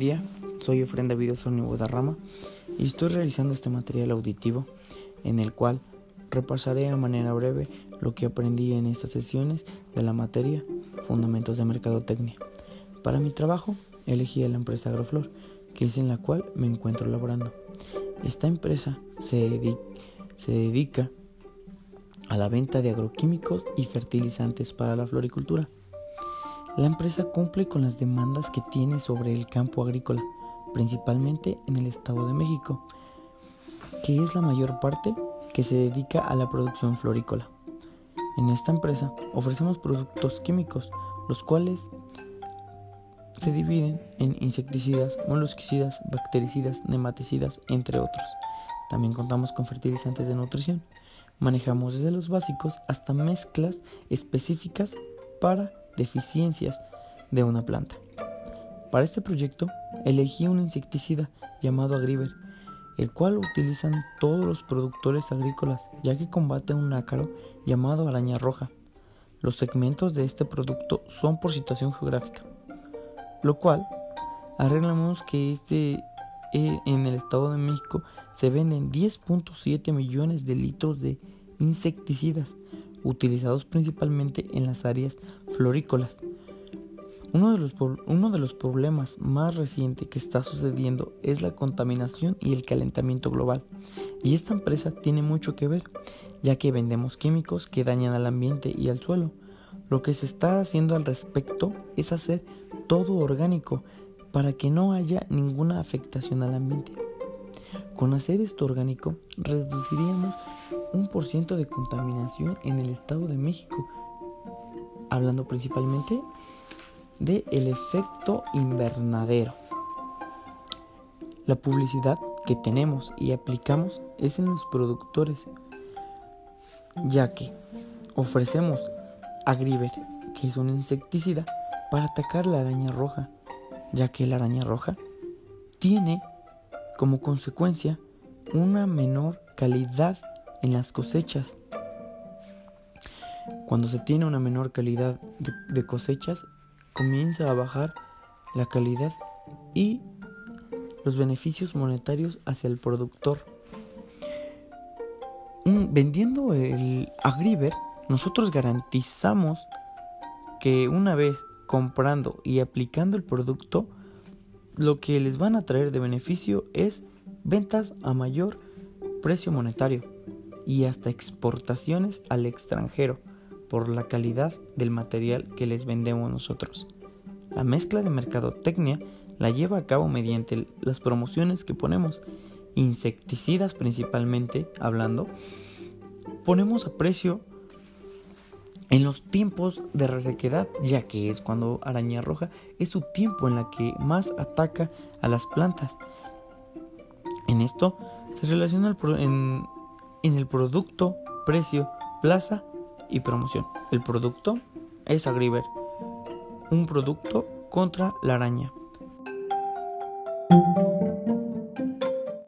día, soy Efren David Osorio Guadarrama y estoy realizando este material auditivo en el cual repasaré a manera breve lo que aprendí en estas sesiones de la materia Fundamentos de Mercadotecnia. Para mi trabajo elegí a la empresa Agroflor, que es en la cual me encuentro laborando. Esta empresa se, se dedica a la venta de agroquímicos y fertilizantes para la floricultura. La empresa cumple con las demandas que tiene sobre el campo agrícola, principalmente en el Estado de México, que es la mayor parte que se dedica a la producción florícola. En esta empresa ofrecemos productos químicos, los cuales se dividen en insecticidas, molusquicidas, bactericidas, nematicidas, entre otros. También contamos con fertilizantes de nutrición. Manejamos desde los básicos hasta mezclas específicas para deficiencias de una planta. Para este proyecto elegí un insecticida llamado Agriver, el cual utilizan todos los productores agrícolas ya que combate un ácaro llamado araña roja. Los segmentos de este producto son por situación geográfica, lo cual arreglamos que este eh, en el Estado de México se venden 10.7 millones de litros de insecticidas utilizados principalmente en las áreas florícolas. Uno de, los, uno de los problemas más recientes que está sucediendo es la contaminación y el calentamiento global. Y esta empresa tiene mucho que ver, ya que vendemos químicos que dañan al ambiente y al suelo. Lo que se está haciendo al respecto es hacer todo orgánico para que no haya ninguna afectación al ambiente. Con hacer esto orgánico, reduciríamos un por ciento de contaminación en el Estado de México, hablando principalmente de el efecto invernadero. La publicidad que tenemos y aplicamos es en los productores, ya que ofrecemos Agriver, que es un insecticida, para atacar la araña roja, ya que la araña roja tiene como consecuencia una menor calidad en las cosechas. Cuando se tiene una menor calidad de, cosechas, comienza a bajar la calidad y los beneficios monetarios hacia el productor. vendiendo el Agriver, nosotros garantizamos que una vez comprando y aplicando el producto, lo que les van a traer de beneficio es ventas a mayor precio monetario y hasta exportaciones al extranjero por la calidad del material que les vendemos nosotros. La mezcla de mercadotecnia la lleva a cabo mediante las promociones que ponemos, insecticidas principalmente hablando, ponemos a precio en los tiempos de resequedad, ya que es cuando araña roja es su tiempo en la que más ataca a las plantas. En esto se relaciona el en en el producto, precio, plaza y promoción. El producto es Agriver, un producto contra la araña.